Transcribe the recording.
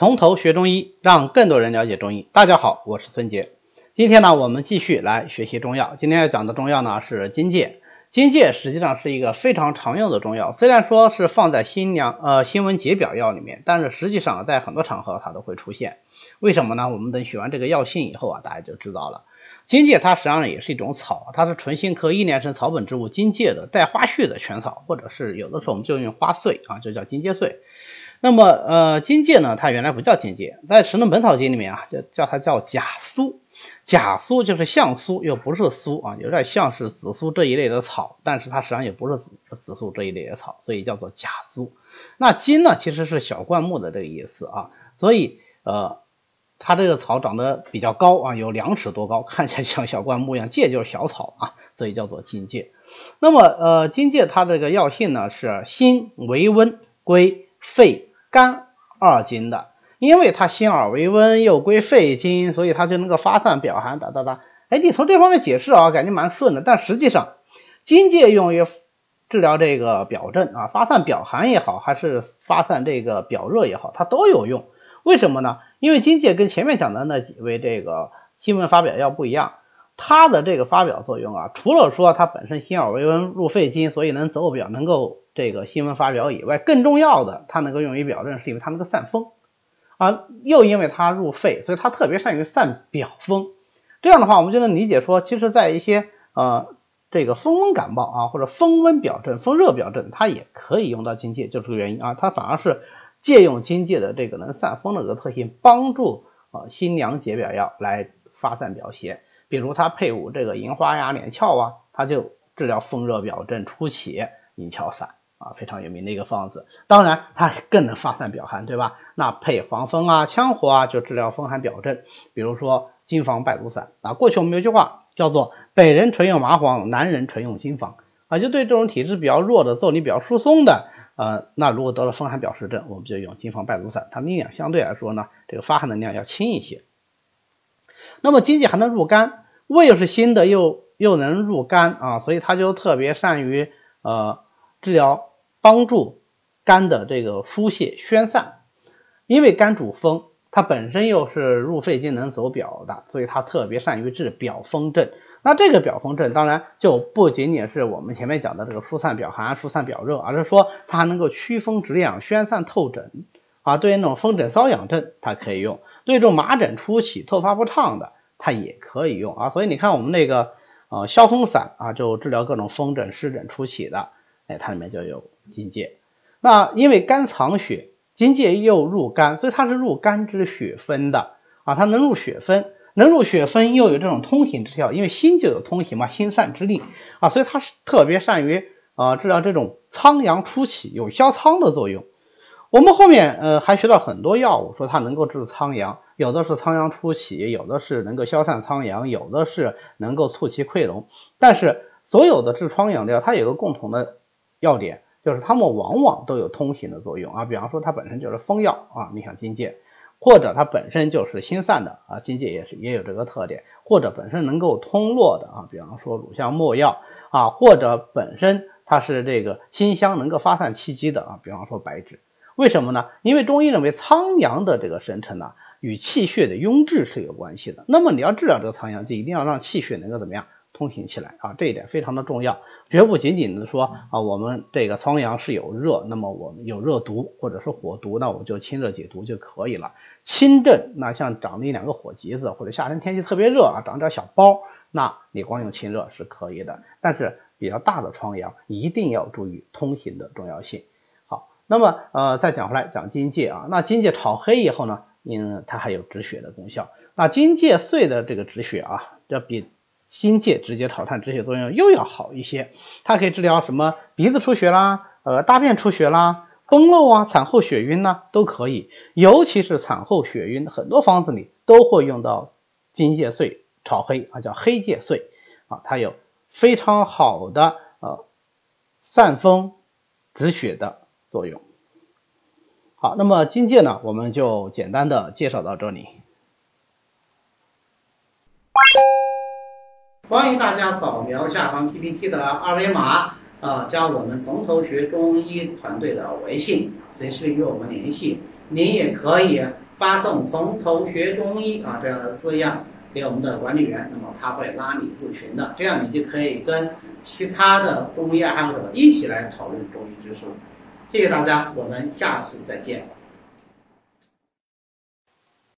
从头学中医，让更多人了解中医。大家好，我是孙杰。今天呢，我们继续来学习中药。今天要讲的中药呢是荆芥。荆芥实际上是一个非常常用的中药，虽然说是放在新娘呃新闻解表药里面，但是实际上在很多场合它都会出现。为什么呢？我们等学完这个药性以后啊，大家就知道了。荆芥它实际上也是一种草，它是唇形科一年生草本植物荆芥的带花序的全草，或者是有的时候我们就用花穗啊，就叫荆芥穗。那么，呃，荆芥呢，它原来不叫荆芥，在《神农本草经》里面啊，就叫它叫假苏。假苏就是像苏，又不是苏啊，有点像是紫苏这一类的草，但是它实际上也不是紫紫苏这一类的草，所以叫做假苏。那荆呢，其实是小灌木的这个意思啊，所以呃，它这个草长得比较高啊，有两尺多高，看起来像小灌木一样。芥就是小草啊，所以叫做荆芥。那么，呃，荆芥它这个药性呢是辛为温，归肺。肝二经的，因为它辛而为温，又归肺经，所以它就能够发散表寒。哒哒哒，哎，你从这方面解释啊，感觉蛮顺的。但实际上，荆芥用于治疗这个表症啊，发散表寒也好，还是发散这个表热也好，它都有用。为什么呢？因为荆芥跟前面讲的那几味这个辛温发表药不一样，它的这个发表作用啊，除了说它本身辛而为温，入肺经，所以能走表，能够。这个新闻发表以外，更重要的，它能够用于表证，是因为它能够散风啊，又因为它入肺，所以它特别善于散表风。这样的话，我们就能理解说，其实，在一些呃这个风温感冒啊，或者风温表证、风热表证，它也可以用到荆芥，就是这个原因啊。它反而是借用荆芥的这个能散风的这个特性，帮助呃新娘解表药来发散表邪。比如它配伍这个银花呀、连翘啊，它就治疗风热表证初起，银翘散。啊，非常有名的一个方子，当然它更能发散表寒，对吧？那配防风啊、羌活啊，就治疗风寒表症。比如说金防败毒散啊。过去我们有句话叫做“北人纯用麻黄，南人纯用金防”，啊，就对这种体质比较弱的、腠理比较疏松的，呃，那如果得了风寒表实症，我们就用金防败毒散，它力量相对来说呢，这个发汗能量要轻一些。那么荆芥还能入肝，胃又是辛的，又又能入肝啊，所以它就特别善于呃治疗。帮助肝的这个疏泄宣散，因为肝主风，它本身又是入肺经能走表的，所以它特别善于治表风症。那这个表风症当然就不仅仅是我们前面讲的这个疏散表寒、疏散表热，而是说它还能够祛风止痒、宣散透疹啊。对于那种风疹瘙痒症，它可以用；对这种麻疹初起、透发不畅的，它也可以用啊。所以你看我们那个呃消风散啊，就治疗各种风疹、湿疹初起的。哎，它里面就有荆芥。那因为肝藏血，荆芥又入肝，所以它是入肝之血分的啊。它能入血分，能入血分，又有这种通行之效。因为心就有通行嘛，心散之力啊，所以它是特别善于啊治疗这种苍阳初起，有消苍的作用。我们后面呃还学到很多药物，说它能够治苍阳，有的是苍阳初起，有的是能够消散苍阳，有的是能够促其溃脓。但是所有的治疮疡的药，它有个共同的。要点就是它们往往都有通行的作用啊，比方说它本身就是风药啊，你像荆芥，或者它本身就是心散的啊，荆芥也是也有这个特点，或者本身能够通络的啊，比方说乳香没药啊，或者本身它是这个辛香能够发散气机的啊，比方说白芷，为什么呢？因为中医认为苍阳的这个生成呢，与气血的壅滞是有关系的，那么你要治疗这个苍阳，就一定要让气血能够怎么样？通行起来啊，这一点非常的重要，绝不仅仅的说啊，我们这个疮疡是有热，那么我们有热毒或者是火毒，那我就清热解毒就可以了。清症，那像长了一两个火棘子，或者夏天天气特别热啊，长点小包，那你光用清热是可以的。但是比较大的疮疡，一定要注意通行的重要性。好，那么呃，再讲回来讲荆芥啊，那荆芥炒黑以后呢，嗯，它还有止血的功效。那荆芥碎的这个止血啊，这比。金芥直接炒炭止血作用又要好一些，它可以治疗什么鼻子出血啦，呃大便出血啦，崩漏啊，产后血晕呐都可以，尤其是产后血晕，很多方子里都会用到金芥碎炒黑啊，叫黑芥碎啊，它有非常好的呃散风止血的作用。好，那么金芥呢，我们就简单的介绍到这里。欢迎大家扫描下方 PPT 的二维码，啊，加我们从头学中医团队的微信，随时与我们联系。您也可以发送“从头学中医”啊这样的字样给我们的管理员，那么他会拉你入群的，这样你就可以跟其他的中医爱好者一起来讨论中医知识。谢谢大家，我们下次再见。